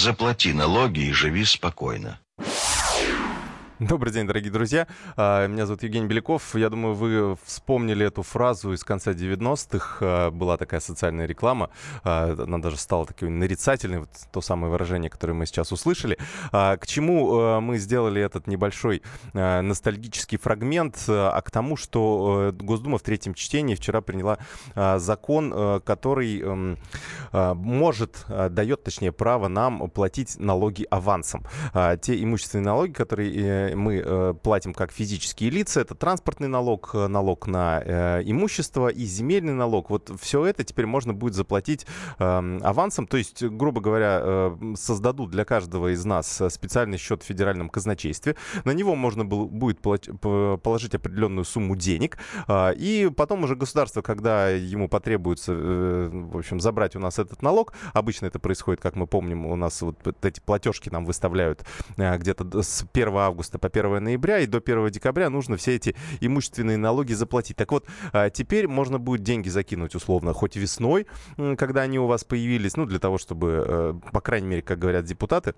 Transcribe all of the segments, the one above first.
Заплати налоги и живи спокойно. Добрый день, дорогие друзья. А, меня зовут Евгений Беляков. Я думаю, вы вспомнили эту фразу из конца 90-х. А, была такая социальная реклама. А, она даже стала такой нарицательной. Вот то самое выражение, которое мы сейчас услышали. К чему мы сделали этот небольшой ностальгический фрагмент? А к тому, что Госдума в третьем чтении вчера приняла закон, который эм, может, дает, точнее, право нам платить налоги авансом. Те имущественные налоги, которые мы э, платим как физические лица. Это транспортный налог, э, налог на э, имущество и земельный налог. Вот все это теперь можно будет заплатить эм, авансом. То есть, грубо говоря, создадут для каждого из нас специальный счет в федеральном казначействе. На него можно будет положить определенную сумму денег. И потом уже государство, когда ему потребуется, в общем, забрать у нас этот налог, обычно это происходит, как мы помним, у нас вот эти платежки нам выставляют где-то с 1 августа по 1 ноября, и до 1 декабря нужно все эти имущественные налоги заплатить. Так вот, а, теперь можно будет деньги закинуть условно хоть весной, когда они у вас появились, ну, для того, чтобы, э, по крайней мере, как говорят депутаты,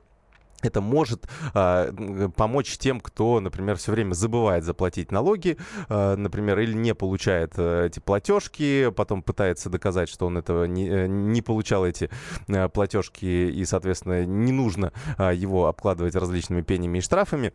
это может э, помочь тем, кто, например, все время забывает заплатить налоги, э, например, или не получает э, эти платежки, потом пытается доказать, что он этого не, э, не получал эти э, платежки, и, соответственно, не нужно э, его обкладывать различными пенями и штрафами.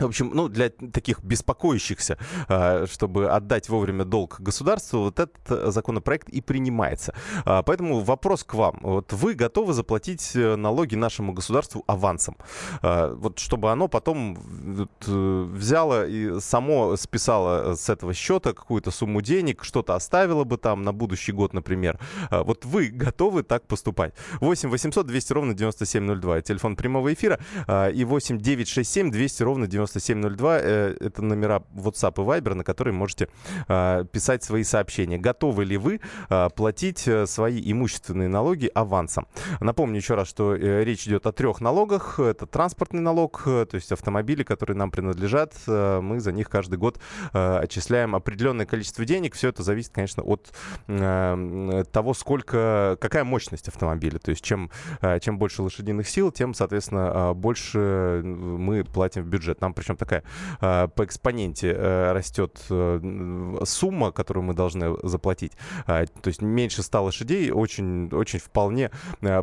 В общем, ну, для таких беспокоящихся, а, чтобы отдать вовремя долг государству, вот этот э, законопроект и принимается. А, поэтому вопрос к вам. Вот вы готовы заплатить э, налоги нашему государству авансом? А, вот чтобы оно потом э, взяло и само списало с этого счета какую-то сумму денег, что-то оставило бы там на будущий год, например. Вот вы готовы так поступать? 8 800 200 ровно 9702. Телефон прямого эфира. И 8 967 200 ровно 9702. 9702. Э, это номера WhatsApp и Viber, на которые можете а, писать свои сообщения. Готовы ли вы а, платить э, свои имущественные налоги авансом? Напомню еще раз, что э, речь идет о трех налогах. Это транспортный налог, то есть автомобили, которые нам принадлежат. Мы за них каждый год отчисляем определенное количество денег. Все это зависит, конечно, от того, сколько, какая мощность автомобиля. То есть чем, чем больше лошадиных сил, тем, соответственно, больше мы платим в бюджет. Нам причем такая э, по экспоненте э, растет э, сумма, которую мы должны заплатить. То есть меньше 100 лошадей, очень, очень вполне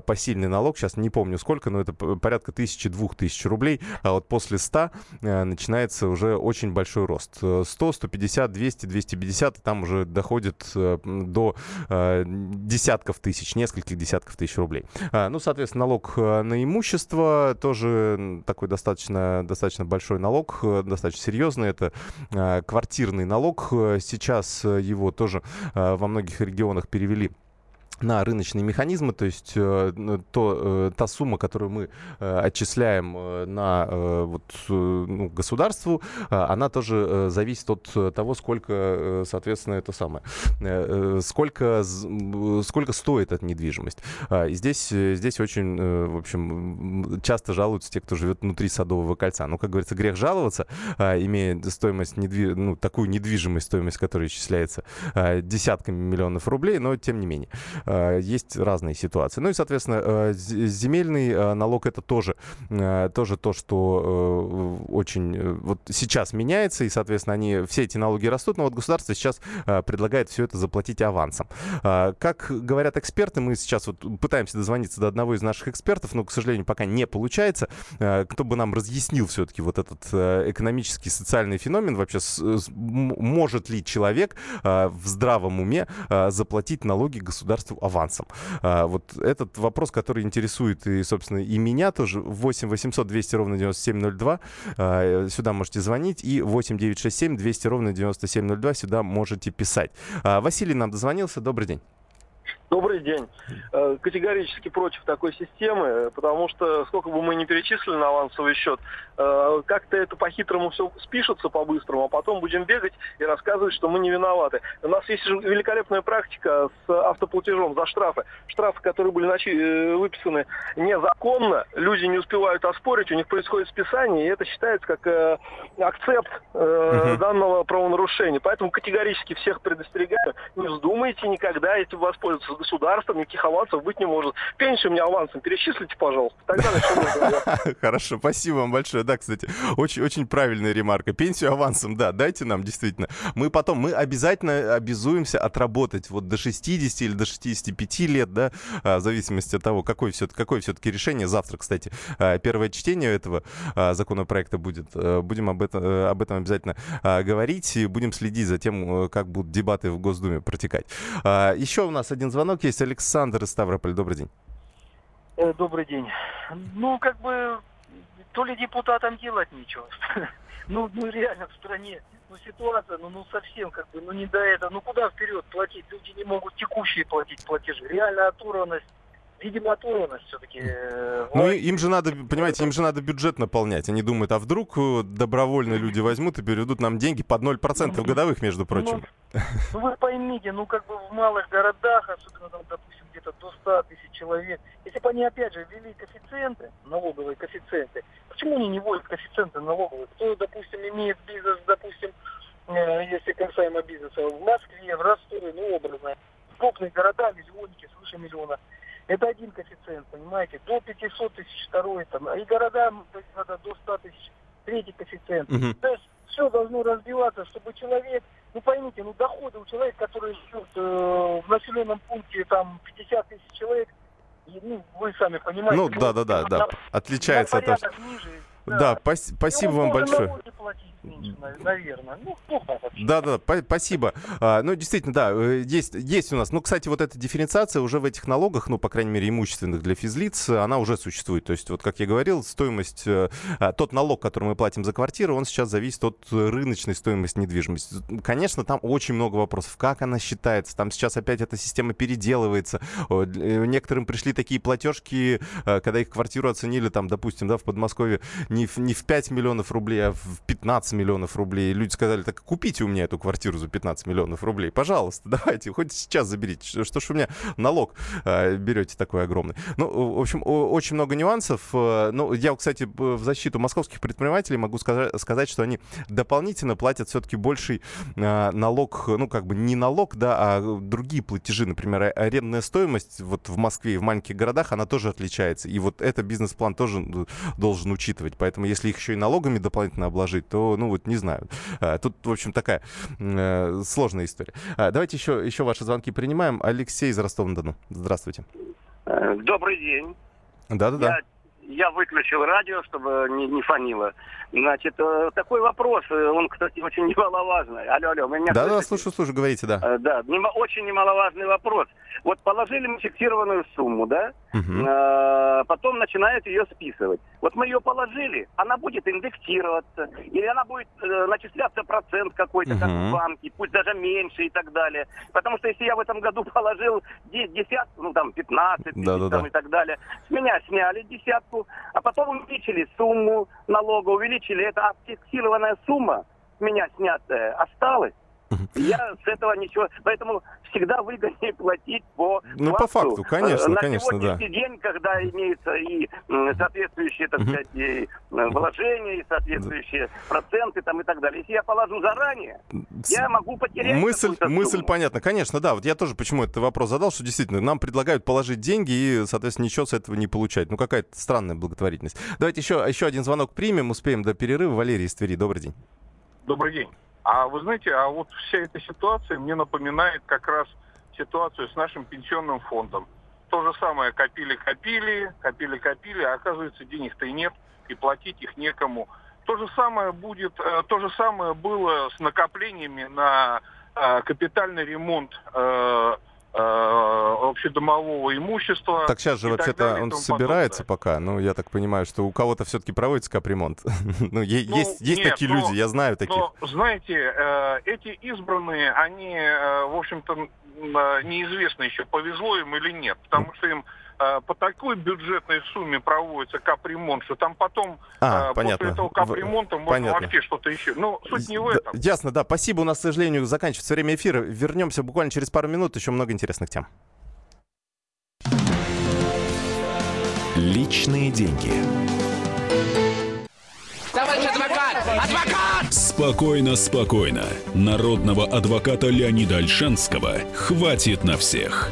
посильный налог. Сейчас не помню сколько, но это порядка тысячи-двух тысяч рублей. А вот после 100 начинается уже очень большой рост. 100, 150, 200, 250, там уже доходит до десятков тысяч, нескольких десятков тысяч рублей. Ну, соответственно, налог на имущество тоже такой достаточно, достаточно большой налог налог э, достаточно серьезный. Это э, квартирный налог. Э, сейчас его тоже во многих регионах перевели на рыночные механизмы, то есть э, то, э, та сумма, которую мы э, отчисляем э, на э, вот, э, ну, государству, э, она тоже э, зависит от того, сколько, э, соответственно, это самое, э, сколько, сколько стоит эта недвижимость. Э, и здесь, здесь очень, э, в общем, часто жалуются те, кто живет внутри Садового кольца. Ну, как говорится, грех жаловаться, э, имея стоимость недви... ну, такую недвижимость, стоимость которой исчисляется э, десятками миллионов рублей, но тем не менее. Э, есть разные ситуации. Ну и, соответственно, э, земельный э, налог это тоже, тоже то, что очень вот сейчас меняется, и, соответственно, они, все эти налоги растут, но вот государство сейчас предлагает все это заплатить авансом. Как говорят эксперты, мы сейчас вот пытаемся дозвониться до одного из наших экспертов, но, к сожалению, пока не получается. Кто бы нам разъяснил все-таки вот этот экономический, социальный феномен, вообще может ли человек в здравом уме заплатить налоги государству авансом. А, вот этот вопрос, который интересует и, собственно, и меня тоже. 8 800 200 ровно 9702. А, сюда можете звонить. И 8 967 200 ровно 9702. Сюда можете писать. А, Василий нам дозвонился. Добрый день. Добрый день. Э, категорически против такой системы, потому что сколько бы мы ни перечислили на авансовый счет, э, как-то это по-хитрому все спишется по-быстрому, а потом будем бегать и рассказывать, что мы не виноваты. У нас есть великолепная практика с автоплатежом за штрафы. Штрафы, которые были э, выписаны незаконно, люди не успевают оспорить, у них происходит списание, и это считается как акцепт данного правонарушения. Поэтому категорически всех предостерегаю, не вздумайте никогда этим воспользоваться государства, никаких авансов быть не может. Пенсию мне авансом перечислите, пожалуйста. Тогда Хорошо, спасибо вам большое. Да, кстати, очень, очень правильная ремарка. Пенсию авансом, да, дайте нам, действительно. Мы потом, мы обязательно обязуемся отработать вот до 60 или до 65 лет, да, а, в зависимости от того, какое все, какое все-таки решение. Завтра, кстати, а, первое чтение этого а, законопроекта будет. Будем об этом, об этом обязательно говорить и будем следить за тем, как будут дебаты в Госдуме протекать. Еще у нас один звонок есть. Александр из Ставрополя. Добрый день. Добрый день. Ну, как бы, то ли депутатам делать нечего. Ну, ну реально в стране ну, ситуация, ну, ну совсем как бы, ну не до этого. Ну куда вперед платить? Люди не могут текущие платить платежи. Реальная оторванность видимо, оторванность все-таки. Э, ну, им же надо, понимаете, им же надо бюджет наполнять. Они думают, а вдруг э, добровольно люди возьмут и переведут нам деньги под 0% ну, годовых, между прочим. Ну, ну, вы поймите, ну, как бы в малых городах, особенно там, допустим, где-то до 100 тысяч человек, если бы они, опять же, ввели коэффициенты, налоговые коэффициенты, почему они не вводят коэффициенты налоговые? Кто, допустим, имеет бизнес, допустим, э, если касаемо бизнеса, в Москве, в Ростове, ну, образно, крупные города, миллионники, свыше миллиона – это один коэффициент, понимаете? До 500 тысяч второй, там, и города, города до 100 тысяч третий коэффициент. Угу. То есть все должно разбиваться, чтобы человек, ну поймите, ну доходы у человека, который живет э, в населенном пункте там 50 тысяч человек, и, ну вы сами понимаете. Ну да, да, да, да, отличается от ниже. Да, да спасибо вам большое. Меньше, наверное. Ну, Да, да, спасибо. А, ну, действительно, да, э, есть, есть у нас. Ну, кстати, вот эта дифференциация уже в этих налогах, ну, по крайней мере, имущественных для физлиц, она уже существует. То есть, вот как я говорил, стоимость, э, а, тот налог, который мы платим за квартиру, он сейчас зависит от рыночной стоимости недвижимости. Конечно, там очень много вопросов. Как она считается? Там сейчас опять эта система переделывается. Э, некоторым пришли такие платежки, когда их квартиру оценили, там, допустим, да, в Подмосковье не в, не в 5 миллионов рублей, а в 15 миллионов рублей. Люди сказали, так купите у меня эту квартиру за 15 миллионов рублей. Пожалуйста, давайте, хоть сейчас заберите. Что, ж у меня налог э, берете такой огромный. Ну, в общем, очень много нюансов. Э, ну, я, кстати, в защиту московских предпринимателей могу сказать, сказать что они дополнительно платят все-таки больший э, налог, ну, как бы не налог, да, а другие платежи. Например, арендная стоимость вот в Москве и в маленьких городах, она тоже отличается. И вот это бизнес-план тоже должен учитывать. Поэтому если их еще и налогами дополнительно обложить, то, ну, вот не знаю. А, тут, в общем, такая э, сложная история. А, давайте еще, еще ваши звонки принимаем. Алексей из Ростова-на-Дону. Здравствуйте. Э, добрый день. Да-да-да. Я, я выключил радио, чтобы не, не фонило. Значит, э, такой вопрос, э, он, кстати, очень немаловажный. Алло, алло, вы меня Да, да, слушаю, слушаю, говорите, да. Э, да, очень немаловажный вопрос. Вот положили мы фиксированную сумму, да, угу. потом начинают ее списывать. Вот мы ее положили, она будет индексироваться, или она будет начисляться процент какой-то, угу. как в банке, пусть даже меньше и так далее. Потому что если я в этом году положил десятку, ну там 15 тысяч да, да, там, да. и так далее, с меня сняли десятку, а потом увеличили сумму налога, увеличили это фиксированная сумма меня снятая осталась. Я с этого ничего... Поэтому всегда выгоднее платить по Ну, по факту, конечно, На конечно, да. день, когда имеются и соответствующие, так сказать, и вложения, и соответствующие проценты там и так далее. Если я положу заранее, я могу потерять Мысль, мысль понятна. Конечно, да. Вот я тоже почему этот вопрос задал, что действительно нам предлагают положить деньги и, соответственно, ничего с этого не получать. Ну, какая-то странная благотворительность. Давайте еще, еще один звонок примем, успеем до перерыва. Валерий из Твери, добрый день. Добрый день. А вы знаете, а вот вся эта ситуация мне напоминает как раз ситуацию с нашим пенсионным фондом. То же самое копили-копили, копили-копили, а оказывается денег-то и нет, и платить их некому. То же самое будет, э, то же самое было с накоплениями на э, капитальный ремонт э, общедомового имущества. Так сейчас же вообще-то он собирается подобное. пока. Ну, я так понимаю, что у кого-то все-таки проводится капремонт. ну, ну, есть, есть нет, такие но, люди, я знаю таких. Но, знаете, э, эти избранные, они, э, в общем-то, неизвестно еще, повезло им или нет. Потому что им Э, по такой бюджетной сумме проводится капремонт, что там потом а, э, понятно. после этого капремонта можно понятно. вообще что-то еще. Ну, суть не в этом. Ясно, да. Спасибо. У нас, к сожалению, заканчивается время эфира. Вернемся буквально через пару минут. Еще много интересных тем. Личные деньги. Товарищ адвокат! Адвокат! Спокойно, спокойно. Народного адвоката Леонида Альшанского хватит на всех.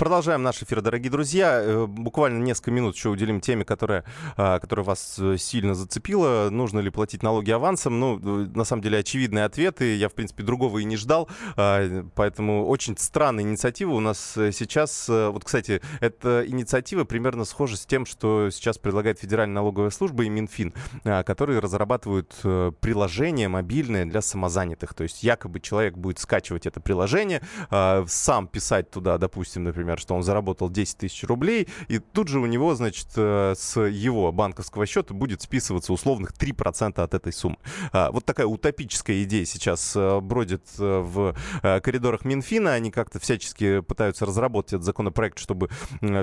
Продолжаем наш эфир, дорогие друзья. Э, буквально несколько минут еще уделим теме, которая, а, которая вас э, сильно зацепила. Нужно ли платить налоги авансом? Ну, э, на самом деле, очевидные ответы. Я, в принципе, другого и не ждал. А, поэтому очень странная инициатива у нас сейчас. Вот, кстати, эта инициатива примерно схожа с тем, что сейчас предлагает Федеральная налоговая служба и Минфин, а, которые разрабатывают приложение мобильное для самозанятых. То есть якобы человек будет скачивать это приложение, сам писать туда, допустим, например, например, что он заработал 10 тысяч рублей, и тут же у него, значит, э, с его банковского счета будет списываться условных 3% от этой суммы. А, вот такая утопическая идея сейчас э, бродит э, в коридорах Минфина. Они как-то всячески пытаются разработать этот законопроект, чтобы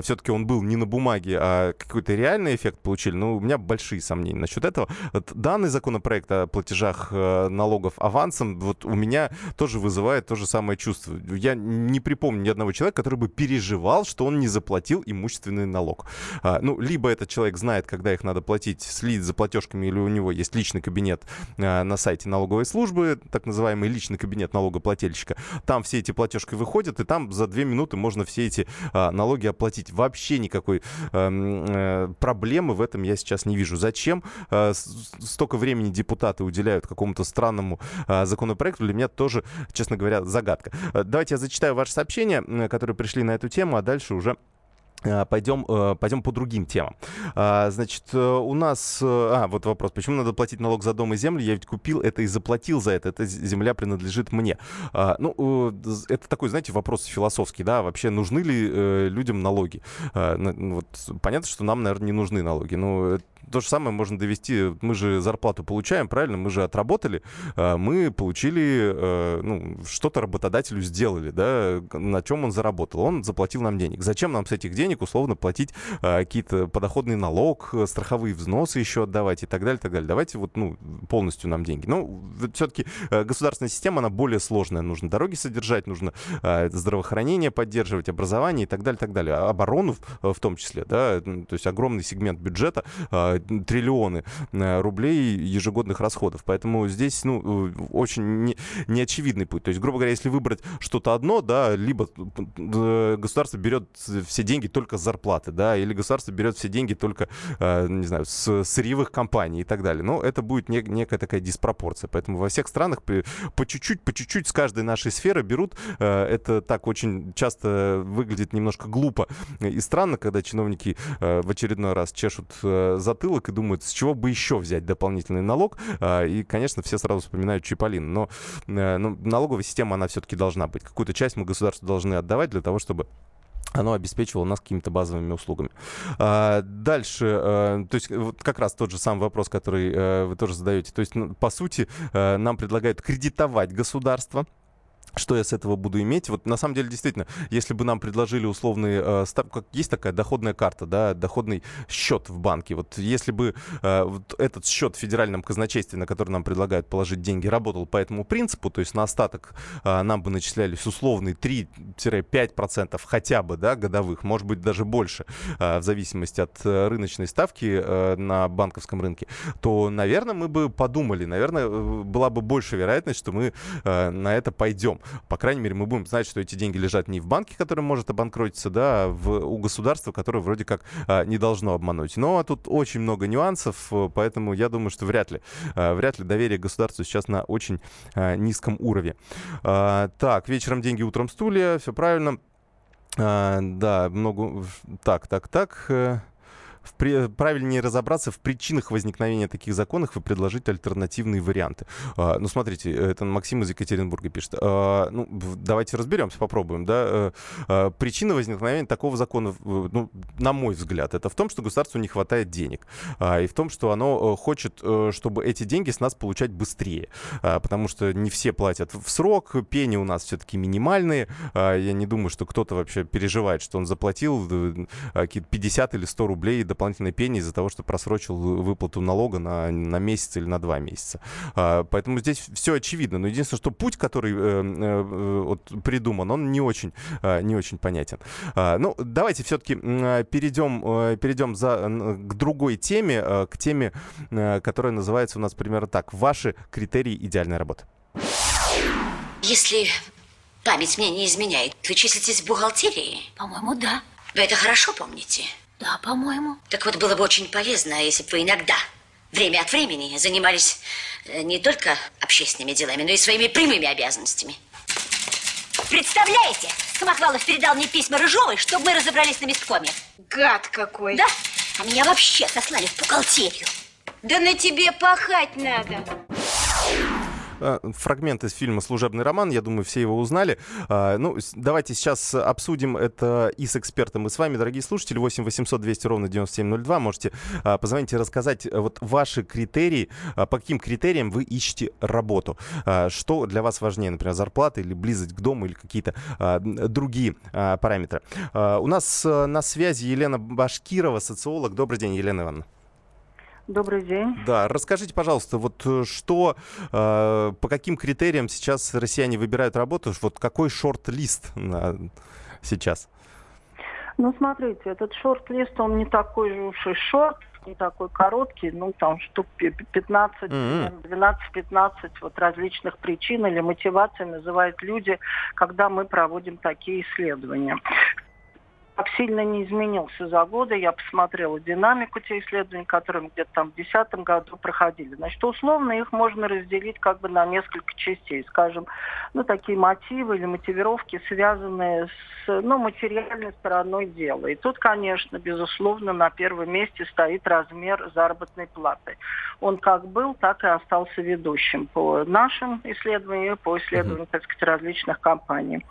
все-таки он был не на бумаге, а какой-то реальный эффект получили. Но у меня большие сомнения насчет этого. Данный законопроект о платежах налогов авансом вот у меня тоже вызывает то же самое чувство. Я не припомню ни одного человека, который бы пережил переживал, что он не заплатил имущественный налог. А, ну, либо этот человек знает, когда их надо платить, следит за платежками, или у него есть личный кабинет а, на сайте налоговой службы, так называемый личный кабинет налогоплательщика. Там все эти платежки выходят, и там за две минуты можно все эти а, налоги оплатить. Вообще никакой а, проблемы в этом я сейчас не вижу. Зачем а, столько времени депутаты уделяют какому-то странному а, законопроекту, для меня тоже, честно говоря, загадка. Давайте я зачитаю ваши сообщения, которые пришли на эту эту тему, а дальше уже э, Пойдем, э, пойдем по другим темам. А, значит, э, у нас... А, вот вопрос. Почему надо платить налог за дом и землю? Я ведь купил это и заплатил за это. Эта земля принадлежит мне. А, ну, это такой, знаете, вопрос философский, да? Вообще, нужны ли людям налоги? А, ну, вот, понятно, что нам, наверное, не нужны налоги. Но то же самое можно довести. Мы же зарплату получаем, правильно? Мы же отработали. А, мы получили, э, ну, что-то работодателю сделали, да, на чем он заработал. Он заплатил нам денег. Зачем нам с этих денег условно платить а, какие-то подоходный налог, страховые взносы еще отдавать и так далее, так далее. Давайте вот, ну, полностью нам деньги. Ну, все-таки э, государственная система, она более сложная. Нужно дороги содержать, нужно а, здравоохранение поддерживать, образование и так далее, так далее. Оборону в том числе, да, то есть огромный сегмент бюджета триллионы э, рублей ежегодных расходов. Поэтому здесь, ну, э, очень не, неочевидный путь. То есть, грубо говоря, если выбрать что-то одно, да, либо э, государство берет все деньги только с зарплаты, да, или государство берет все деньги только, не знаю, с сырьевых компаний и так далее. Но это будет не, некая такая диспропорция. Поэтому во всех странах по чуть-чуть, по чуть-чуть с каждой нашей сферы берут. Это так очень часто выглядит немножко глупо и странно, когда чиновники в очередной раз чешут затылок затылок и думают, с чего бы еще взять дополнительный налог. А, и, конечно, все сразу вспоминают Чиполлин. Но э, ну, налоговая система, она все-таки должна быть. Какую-то часть мы государству должны отдавать для того, чтобы оно обеспечивало нас какими-то базовыми услугами. А, дальше, а, то есть вот как раз тот же самый вопрос, который а, вы тоже задаете. То есть, ну, по сути, а, нам предлагают кредитовать государство, что я с этого буду иметь? Вот на самом деле, действительно, если бы нам предложили условные, э, став, как есть такая доходная карта, да, доходный счет в банке. Вот если бы э, вот этот счет в федеральном казначействе, на который нам предлагают положить деньги, работал по этому принципу, то есть на остаток э, нам бы начислялись условные 3-5% хотя бы, да, годовых, может быть, даже больше, э, в зависимости от э, рыночной ставки э, на банковском рынке, то, наверное, мы бы подумали, наверное, э, была бы больше вероятность, что мы э, на это пойдем по крайней мере, мы будем знать, что эти деньги лежат не в банке, который может обанкротиться, да, а в, у государства, которое вроде как а, не должно обмануть. Но тут очень много нюансов, э, поэтому я думаю, что вряд ли, а, вряд ли доверие государству сейчас на очень а, низком уровне. А, так, вечером деньги, утром стулья, все правильно. А, да, много... Так, так, так. Э, в при... правильнее разобраться в причинах возникновения таких законов и предложить альтернативные варианты. А, ну, смотрите, это Максим из Екатеринбурга пишет. А, ну, давайте разберемся, попробуем. Да? А, а причина возникновения такого закона, ну, на мой взгляд, это в том, что государству не хватает денег. А, и в том, что оно э, хочет, э, чтобы эти деньги с нас получать быстрее. А, потому что не все платят в срок, пени у нас все-таки минимальные. А, я не думаю, что кто-то вообще переживает, что он заплатил какие-то 50 или 100 рублей дополнительные пени из-за того, что просрочил выплату налога на, на месяц или на два месяца. А, поэтому здесь все очевидно. Но единственное, что путь, который э, э, вот, придуман, он не очень, э, не очень понятен. А, ну, давайте все-таки перейдем, э, перейдем за, к другой теме, э, к теме, э, которая называется у нас примерно так. Ваши критерии идеальной работы. Если память мне не изменяет, вы числитесь в бухгалтерии? По-моему, да. Вы это хорошо помните? Да, по-моему. Так вот, было бы очень полезно, если бы вы иногда, время от времени, занимались э, не только общественными делами, но и своими прямыми обязанностями. Представляете, Самохвалов передал мне письма Рыжовой, чтобы мы разобрались на месткоме. Гад какой. Да? А меня вообще сослали в бухгалтерию. Да на тебе пахать надо. Э, фрагмент из фильма «Служебный роман». Я думаю, все его узнали. А, ну, давайте сейчас обсудим это и с экспертом, и с вами, дорогие слушатели. 8 800 200 ровно 9702. Можете а, позвонить и рассказать э, вот ваши критерии, а, по каким критериям вы ищете работу. Что для вас важнее, например, зарплата или близость к дому или какие-то другие параметры. У нас э, на связи Елена Башкирова, социолог. Добрый день, Елена Ивановна. Добрый день. Да, расскажите, пожалуйста, вот э, что, э, по каким критериям сейчас россияне выбирают работу, вот какой шорт-лист сейчас? Ну, смотрите, этот шорт-лист, он не такой же уж и шорт, не такой короткий, ну, там штук 15, mm-hmm. 12-15 вот различных причин или мотиваций называют люди, когда мы проводим такие исследования так сильно не изменился за годы. Я посмотрела динамику тех исследований, которые где-то там в 2010 году проходили. Значит, условно их можно разделить как бы на несколько частей. Скажем, ну, такие мотивы или мотивировки, связанные с ну, материальной стороной дела. И тут, конечно, безусловно, на первом месте стоит размер заработной платы. Он как был, так и остался ведущим по нашим исследованиям, по исследованиям, так сказать, различных компаний.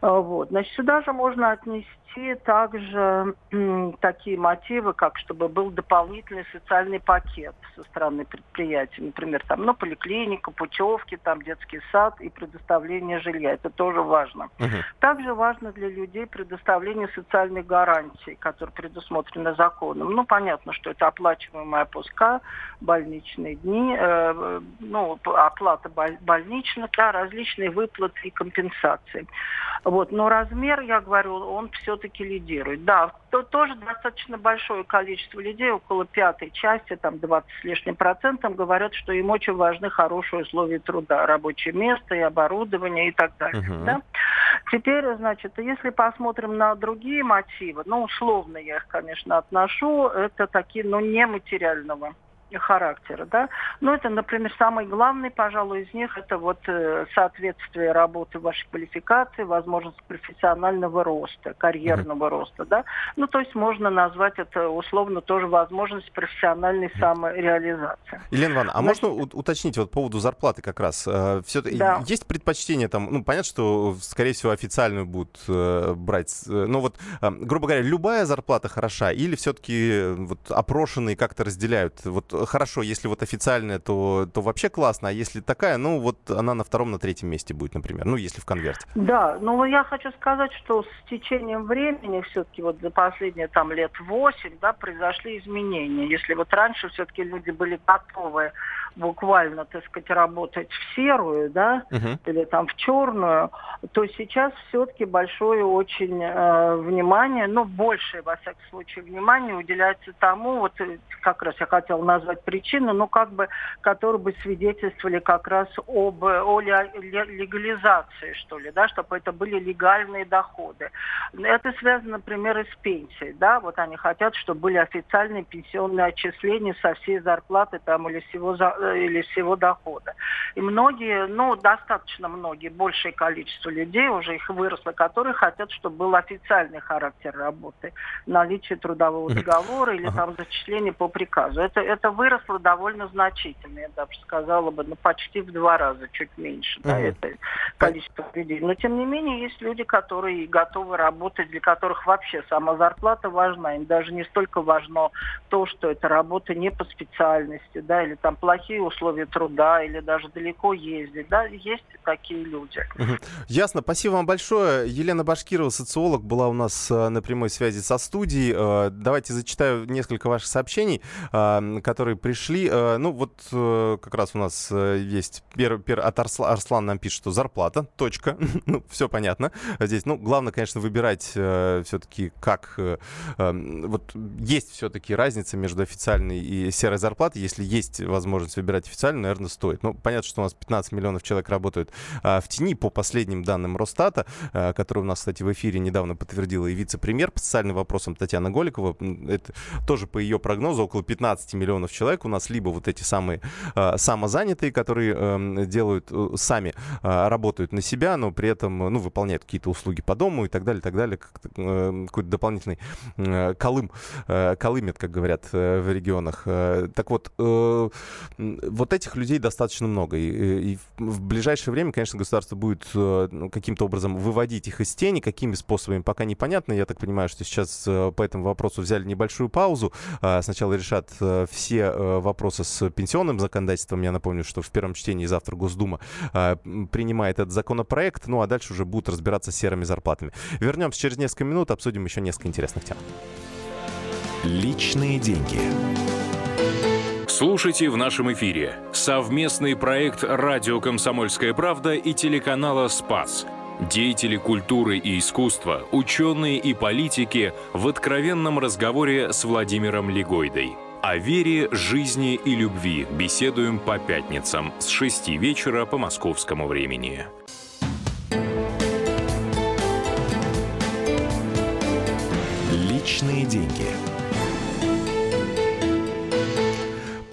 Вот. Значит, сюда же можно отнести также такие мотивы, как чтобы был дополнительный социальный пакет со стороны предприятия, например, там, ну, поликлиника, путевки, там, детский сад и предоставление жилья. Это тоже важно. Uh-huh. Также важно для людей предоставление социальных гарантий, которые предусмотрены законом. Ну, понятно, что это оплачиваемая отпуска, больничные дни, э, ну, оплата больничных, да, различные выплаты и компенсации. Вот. Но размер, я говорю, он все-таки лидирует. Да, то, тоже достаточно большое количество людей, около пятой части, там 20 с лишним процентом, говорят, что им очень важны хорошие условия труда, рабочее место и оборудование и так далее. Uh-huh. Да? Теперь, значит, если посмотрим на другие мотивы, ну, условно я их, конечно, отношу, это такие, ну, нематериального характера, да. Ну, это, например, самый главный, пожалуй, из них, это вот э, соответствие работы вашей квалификации, возможность профессионального роста, карьерного mm-hmm. роста, да. Ну, то есть можно назвать это условно тоже возможность профессиональной mm-hmm. самореализации. Елена Ивановна, а Значит, можно уточнить вот по поводу зарплаты как раз? Э, Все да. есть предпочтение там, ну, понятно, что, скорее всего, официальную будут э, брать, ну, вот, грубо говоря, любая зарплата хороша или все-таки вот опрошенные как-то разделяют? Вот хорошо, если вот официальная, то, то вообще классно, а если такая, ну вот она на втором, на третьем месте будет, например, ну если в конверте. Да, но я хочу сказать, что с течением времени все-таки вот за последние там лет восемь, да, произошли изменения. Если вот раньше все-таки люди были готовы буквально, так сказать, работать в серую, да, uh-huh. или там в черную, то сейчас все-таки большое очень э, внимание, ну, большее, во всяком случае, внимание уделяется тому, вот э, как раз я хотела назвать причины, ну, как бы, которые бы свидетельствовали как раз об, о легализации, что ли, да, чтобы это были легальные доходы. Это связано, например, и с пенсией, да, вот они хотят, чтобы были официальные пенсионные отчисления со всей зарплаты там или всего за, или всего дохода. И многие, ну, достаточно многие, большее количество людей, уже их выросло, которые хотят, чтобы был официальный характер работы, наличие трудового договора или там зачисление по приказу. Это, это выросло довольно значительно, я даже сказала бы, ну, почти в два раза, чуть меньше, да, это количество людей. Но, тем не менее, есть люди, которые готовы работать, для которых вообще сама зарплата важна. Им даже не столько важно то, что это работа не по специальности, да, или там плохие условия труда или даже далеко ездить. Да, есть такие люди. Ясно. Спасибо вам большое. Елена Башкирова, социолог, была у нас э, на прямой связи со студией. Э, давайте зачитаю несколько ваших сообщений, э, которые пришли. Ну, вот как раз у нас есть первый пер, от Арсла, Арслан нам пишет, что зарплата, точка. ну, все понятно здесь. Ну, главное, конечно, выбирать все-таки как... Вот есть все-таки разница между официальной и серой зарплатой. Если есть возможность выбирать официальную, наверное, стоит. Ну, понятно, что у нас 15 миллионов человек работают в тени по последним данным Росстата, который у нас, кстати, в эфире недавно подтвердила и вице-премьер по социальным вопросам Татьяна Голикова. Это тоже по ее прогнозу около 15 миллионов человек у нас либо вот эти самые э, самозанятые, которые э, делают э, сами, э, работают на себя, но при этом ну, выполняют какие-то услуги по дому и так далее, так далее, как, э, какой-то дополнительный э, колым, э, колымет, как говорят э, в регионах. Э, так вот, э, вот этих людей достаточно много. И, и в ближайшее время, конечно, государство будет э, ну, каким-то образом выводить их из тени, какими способами пока непонятно. Я так понимаю, что сейчас э, по этому вопросу взяли небольшую паузу. А, сначала решат э, все э, вопросы с пенсионным законодательством. Я напомню, что в первом чтении завтра Госдума а, принимает этот законопроект. Ну а дальше уже будут разбираться с серыми зарплатами. Вернемся через несколько минут, обсудим еще несколько интересных тем. Личные деньги. Слушайте в нашем эфире совместный проект «Радио Комсомольская правда» и телеканала «Спас». Деятели культуры и искусства, ученые и политики в откровенном разговоре с Владимиром Легойдой. О вере, жизни и любви беседуем по пятницам с 6 вечера по московскому времени. Личные деньги.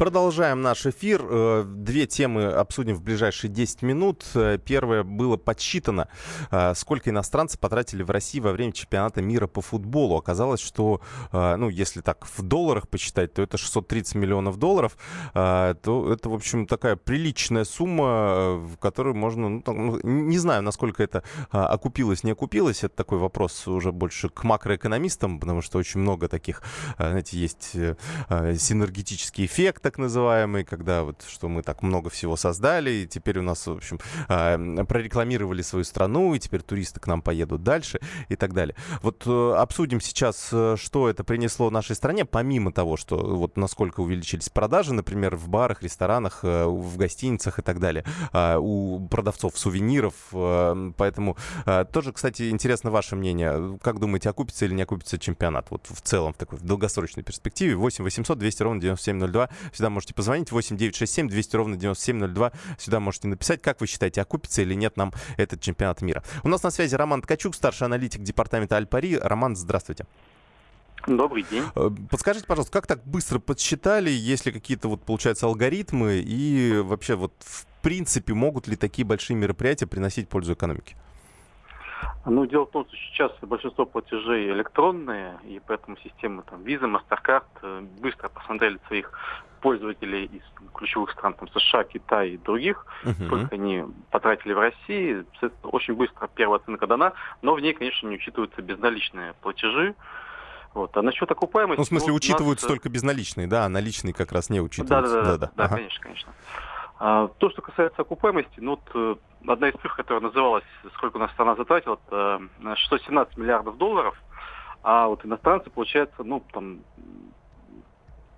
Продолжаем наш эфир. Э, две темы обсудим в ближайшие 10 минут. Э, первое было подсчитано, э, сколько иностранцев потратили в России во время чемпионата мира по футболу. Оказалось, что, ну, если так в долларах посчитать, то это 630 миллионов долларов. То это, в общем, такая приличная сумма, в которую можно, ну, ну не знаю, насколько это окупилось, не окупилось. Это такой вопрос уже больше к макроэкономистам, потому что очень много таких, знаете, есть синергетический эффект, так называемый, когда вот, что мы так много всего создали, и теперь у нас, в общем, а, прорекламировали свою страну, и теперь туристы к нам поедут дальше и так далее. Вот э, обсудим сейчас, э, что это принесло нашей стране, помимо того, что вот насколько увеличились продажи, например, в барах, ресторанах, э, в гостиницах и так далее, а, у продавцов сувениров. Поэтому тоже, кстати, интересно ваше мнение. Как думаете, окупится или не окупится чемпионат? Вот в целом, в такой долгосрочной перспективе. 8 800 200 ровно 9702. Сюда можете позвонить 8 967 200 ровно 9702. Сюда можете написать, как вы считаете, окупится или нет нам этот чемпионат мира. У нас на связи Роман Ткачук, старший аналитик департамента Альпари. Роман, здравствуйте. Добрый день. Э, подскажите, пожалуйста, как так быстро подсчитали, есть ли какие-то, вот, получается, алгоритмы и вообще, вот, в принципе, могут ли такие большие мероприятия приносить пользу экономике? Ну, дело в том, что сейчас большинство платежей электронные, и поэтому системы там Visa, MasterCard э, быстро посмотрели своих пользователей из ключевых стран, там США, Китая и других, uh-huh. сколько они потратили в России. Очень быстро первая оценка дана, но в ней, конечно, не учитываются безналичные платежи. Вот. А насчет окупаемости... Ну, в смысле, ну, учитываются нас... только безналичные, да, а наличные как раз не учитываются. Да-да-да, да, да, ага. конечно, конечно. А, то, что касается окупаемости, ну, вот, э, одна из цифр, которая называлась, сколько у нас страна затратила, это 617 миллиардов долларов, а вот иностранцы, получается, ну, там,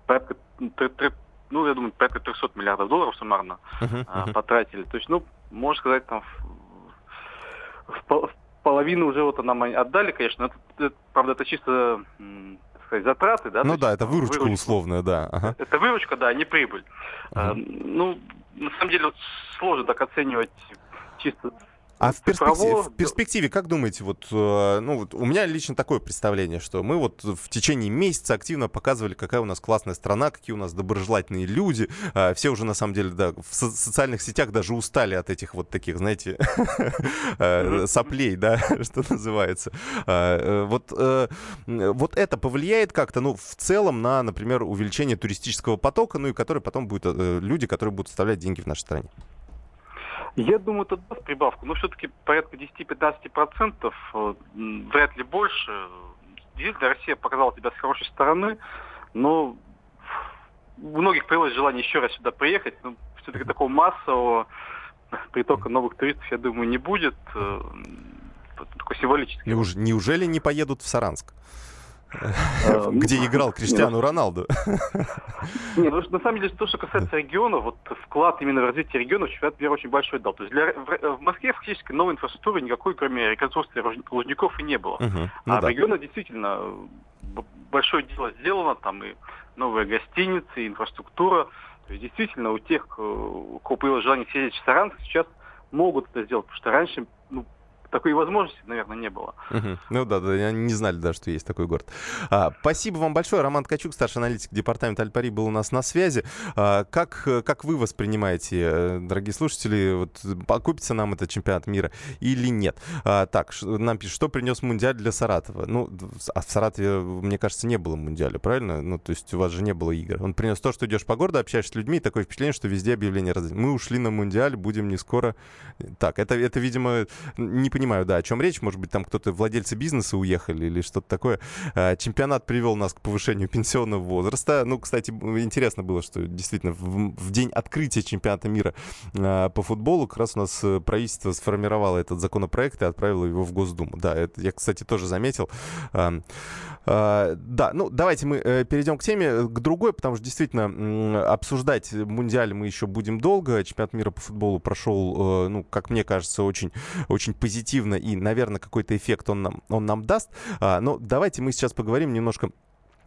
порядка, ну, я думаю, порядка 300 миллиардов долларов суммарно uh-huh, uh-huh. потратили. То есть, ну, можно сказать, там, в, в, половину уже вот нам отдали, конечно, это, это, правда, это чисто сказать, затраты, да? Ну да, это выручка, выручка условная, да. Ага. Это выручка, да, не прибыль. Ага. А, ну, на самом деле, вот, сложно так оценивать чисто а в перспективе, в перспективе, как думаете, вот, э, ну, вот у меня лично такое представление, что мы вот в течение месяца активно показывали, какая у нас классная страна, какие у нас доброжелательные люди. Э, все уже, на самом деле, да, в со- социальных сетях даже устали от этих вот таких, знаете, э, соплей, да, что называется. Вот, вот это повлияет как-то, ну, в целом на, например, увеличение туристического потока, ну, и который потом будет люди, которые будут вставлять деньги в нашей стране. Я думаю, это даст прибавку, но все-таки порядка 10-15%, э, вряд ли больше. Действительно, Россия показала себя с хорошей стороны, но у многих появилось желание еще раз сюда приехать, но все-таки такого массового притока новых туристов, я думаю, не будет. Э, такой символический. Неуж, неужели не поедут в Саранск? Э, где ну, играл Криштиану Роналду. Не, ну, на самом деле, то, что касается региона, вот вклад именно в развитие региона чемпионат мира очень большой дал. То есть для, в, в Москве фактически новой инфраструктуры никакой, кроме реконструкции Лужников, и не было. Угу, ну а да. в региона действительно большое дело сделано, там и новые гостиницы, и инфраструктура. То есть действительно у тех, э, у кого появилось желание съездить в Саранск, сейчас могут это сделать, потому что раньше ну, такой возможности, наверное, не было. Ну да, да, не знали даже, что есть такой город. А, спасибо вам большое. Роман Ткачук, старший аналитик департамента Альпари, был у нас на связи. А, как, как вы воспринимаете, э, дорогие слушатели, вот, окупится нам этот чемпионат мира или нет? А, так, нам пишут, что принес Мундиаль для Саратова? Ну, а в Саратове, мне кажется, не было Мундиаля, правильно? Ну, то есть у вас же не было игр. Он принес то, что идешь по городу, общаешься с людьми, такое впечатление, что везде объявление раз. Мы ушли на Мундиаль, будем не скоро. Так, это, это видимо, не понимаю, понимаю, да, о чем речь. Может быть, там кто-то, владельцы бизнеса уехали или что-то такое. А, чемпионат привел нас к повышению пенсионного возраста. Ну, кстати, интересно было, что действительно в, в день открытия чемпионата мира а, по футболу как раз у нас э, правительство сформировало этот законопроект и отправило его в Госдуму. Да, это я, кстати, тоже заметил. А, да, ну давайте мы э, перейдем к теме, э, к другой, потому что действительно обсуждать Мундиаль мы еще будем долго. Чемпионат мира по футболу прошел, ну, как мне кажется, очень, очень позитивно и, наверное, какой-то эффект он нам, он нам даст. А, но давайте мы сейчас поговорим немножко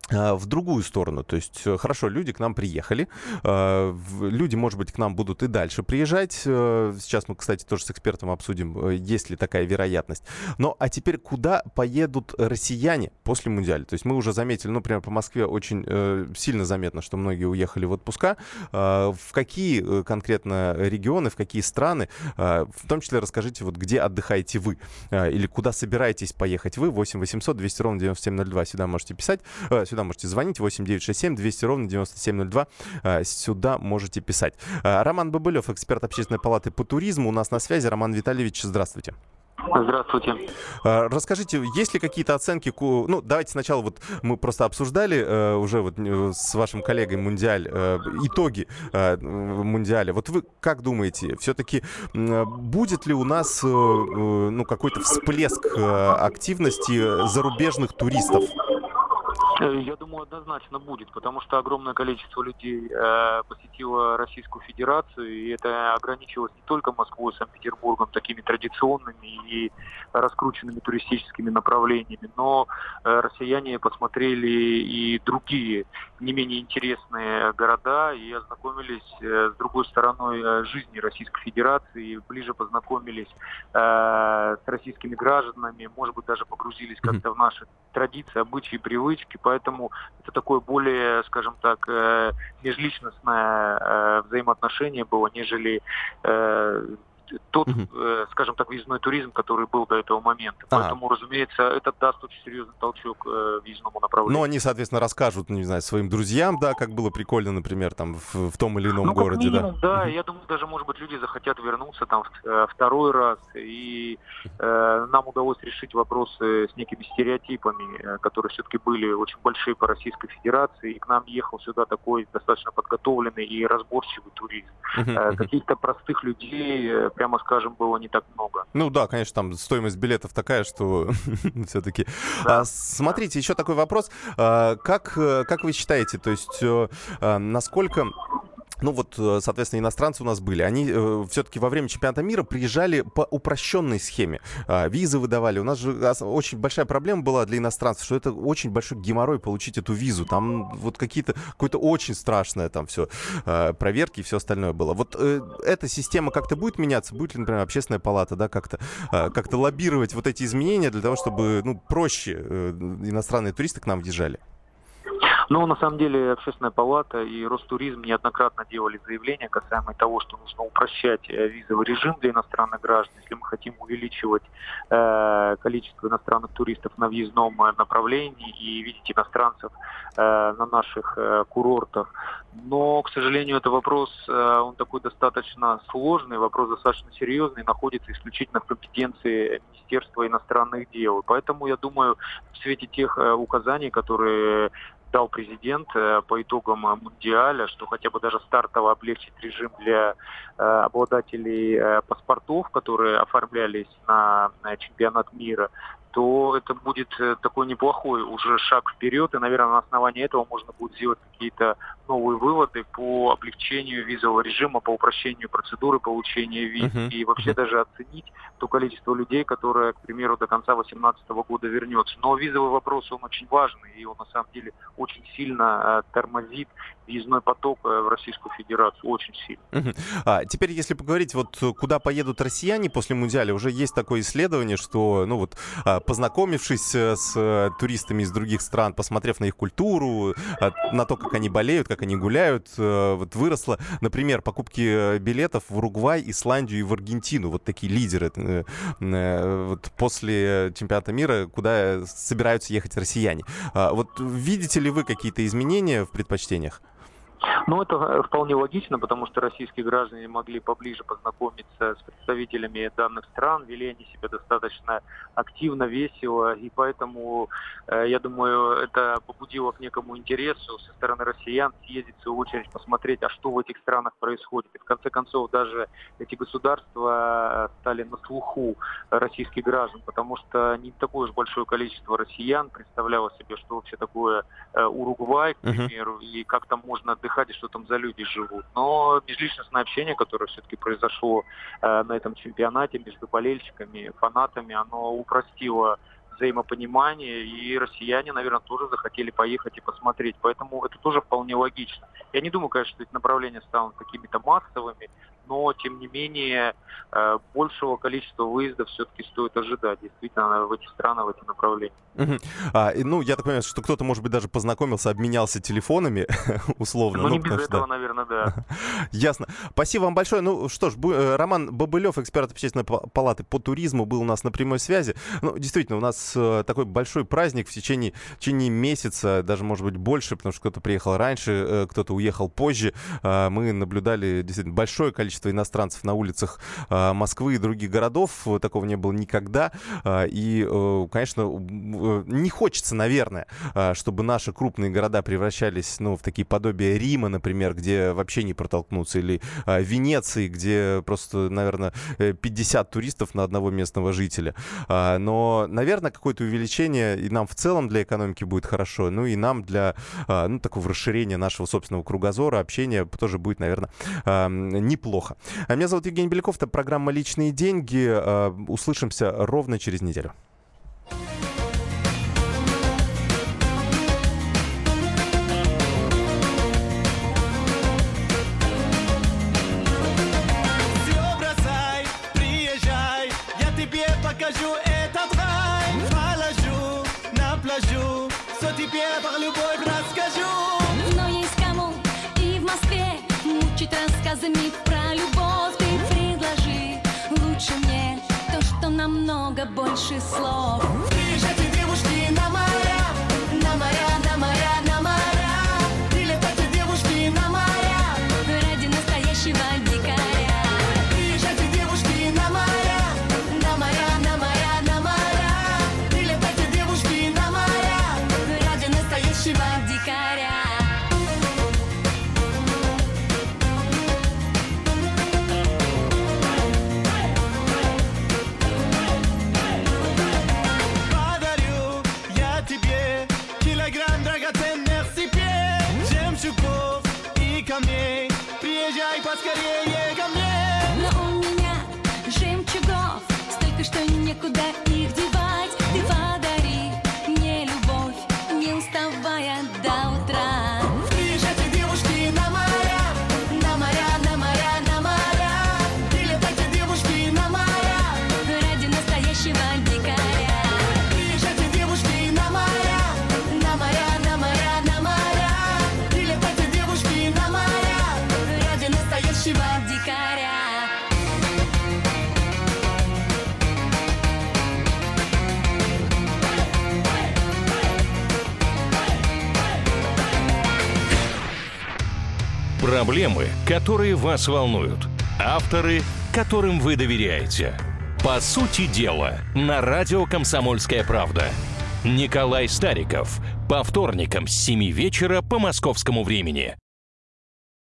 в другую сторону. То есть, э, хорошо, люди к нам приехали. А, люди, может быть, к нам будут и дальше приезжать. Э, сейчас мы, кстати, тоже с экспертом обсудим, э, есть ли такая вероятность. Но, а теперь куда поедут россияне после Мундиаля? То есть мы уже заметили, ну, например, по Москве очень сильно заметно, что многие уехали в отпуска. А, в какие конкретно регионы, в какие страны? В том числе расскажите, вот где отдыхаете вы? Или куда собираетесь поехать вы? 8 800 200 ровно 9702. Сюда можете писать. Сюда Сюда можете звонить 8967 200 ровно 9702. А, сюда можете писать. А, Роман Бабылев, эксперт общественной палаты по туризму. У нас на связи. Роман Витальевич, здравствуйте. Здравствуйте. А, расскажите, есть ли какие-то оценки? Ну, давайте сначала вот мы просто обсуждали э, уже вот э, с вашим коллегой Мундиаль э, итоги Мундиаля. Вот вы как думаете, все-таки будет ли у нас ну, какой-то всплеск активности зарубежных туристов? Э, я думаю, однозначно будет, потому что огромное количество людей э, посетило Российскую Федерацию, и это ограничивалось не только Москвой, Санкт-Петербургом, такими традиционными и раскрученными туристическими направлениями, но э, россияне посмотрели и другие не менее интересные города и ознакомились э, с другой стороной жизни Российской Федерации, и ближе познакомились э, с российскими гражданами, может быть, даже погрузились как-то в наши традиции, обычаи, привычки, поэтому это такое более, скажем так, э, межличностное э, взаимоотношение было, нежели э, тот, угу. э, скажем так, въездной туризм, который был до этого момента. Ага. Поэтому, разумеется, это даст очень серьезный толчок э, въездному направлению. Ну, они, соответственно, расскажут, не знаю, своим друзьям, да, как было прикольно, например, там в, в том или ином ну, городе, минимум, да. Да, угу. я думаю, даже, может быть, люди захотят вернуться там э, второй раз, и э, нам удалось решить вопросы с некими стереотипами, э, которые все-таки были очень большие по Российской Федерации, и к нам ехал сюда такой достаточно подготовленный и разборчивый туризм. Угу. Э, каких-то простых людей э, прямо скажем, было не так много. Ну да, конечно, там стоимость билетов такая, что все-таки. Да. А, смотрите, еще такой вопрос. А, как, э, как вы считаете, то есть э, а, насколько ну вот, э, соответственно, иностранцы у нас были. Они э, все-таки во время чемпионата мира приезжали по упрощенной схеме. Э, визы выдавали. У нас же очень большая проблема была для иностранцев, что это очень большой геморрой получить эту визу. Там вот какие-то, какое-то очень страшное там все, э, проверки и все остальное было. Вот э, эта система как-то будет меняться? Будет ли, например, общественная палата, да, как-то э, как лоббировать вот эти изменения для того, чтобы, ну, проще э, иностранные туристы к нам въезжали? Но на самом деле Общественная палата и Ростуризм неоднократно делали заявления касаемо того, что нужно упрощать э, визовый режим для иностранных граждан, если мы хотим увеличивать э, количество иностранных туристов на въездном э, направлении и видеть иностранцев э, на наших э, курортах. Но, к сожалению, это вопрос, э, он такой достаточно сложный, вопрос достаточно серьезный, находится исключительно в компетенции Министерства иностранных дел. Поэтому, я думаю, в свете тех э, указаний, которые дал президент э, по итогам э, Мундиаля, что хотя бы даже стартово облегчить режим для э, обладателей паспортов, которые оформлялись на чемпионат мира, то это будет такой неплохой уже шаг вперед, и, наверное, на основании этого можно будет сделать какие-то новые выводы по облегчению визового режима, по упрощению процедуры получения виз, uh-huh. и вообще uh-huh. даже оценить то количество людей, которое, к примеру, до конца 2018 года вернется. Но визовый вопрос, он очень важный, и он на самом деле очень сильно э, тормозит въездной поток э, в Российскую Федерацию, очень сильно. Uh-huh. А, теперь, если поговорить, вот куда поедут россияне после Мундиаля, уже есть такое исследование, что, ну вот, а, познакомившись э, с туристами из других стран, посмотрев на их культуру, на то, как они болеют, как они гуляют, вот выросло, например, покупки билетов в Уругвай, Исландию и в Аргентину, вот такие лидеры вот после чемпионата мира, куда собираются ехать россияне. А, вот видите ли вы какие-то изменения в предпочтениях? Ну, это э, вполне логично, потому что российские граждане могли поближе познакомиться с представителями данных стран, вели они себя достаточно активно, весело, и поэтому, э, я думаю, это побудило к некому интересу со стороны россиян съездить в свою очередь посмотреть, а что в этих странах происходит. И в конце концов, даже эти государства э, стали на слуху российских граждан, потому что не такое уж большое количество россиян представляло себе, что вообще такое Уругвай, к примеру, uh-huh. и как там можно отдыхать что там за люди живут. Но межличностное общение, которое все-таки произошло э, на этом чемпионате между болельщиками, фанатами, оно упростило взаимопонимание, и россияне, наверное, тоже захотели поехать и посмотреть. Поэтому это тоже вполне логично. Я не думаю, конечно, что эти направления станут какими-то массовыми, но, тем не менее, э, большего количества выездов все-таки стоит ожидать, действительно, в эти страны, в эти направления. Угу. А, ну, я так понимаю, что кто-то, может быть, даже познакомился, обменялся телефонами, условно. Ну, ну, не без этого, да. наверное, да. Ясно. Спасибо вам большое. Ну, что ж, э, Роман Бобылев, эксперт общественной палаты по туризму, был у нас на прямой связи. Ну, действительно, у нас э, такой большой праздник в течение, в течение месяца, даже, может быть, больше, потому что кто-то приехал раньше, кто-то уехал позже. А, мы наблюдали действительно большое количество количество иностранцев на улицах а, Москвы и других городов. Такого не было никогда. А, и, э, конечно, э, не хочется, наверное, чтобы наши крупные города превращались ну, в такие подобия Рима, например, где вообще не протолкнуться, или Венеции, где просто, наверное, 50 туристов на одного местного жителя. Но, наверное, какое-то увеличение и нам в целом для экономики будет хорошо, ну и нам для ну, такого расширения нашего собственного кругозора, общения тоже будет, наверное, неплохо плохо. А меня зовут Евгений Беляков, это программа «Личные деньги». А, услышимся ровно через неделю. Больше слов. también. Проблемы, которые вас волнуют. Авторы, которым вы доверяете. По сути дела, на радио «Комсомольская правда». Николай Стариков – По вторникам с 7 вечера по московскому времени.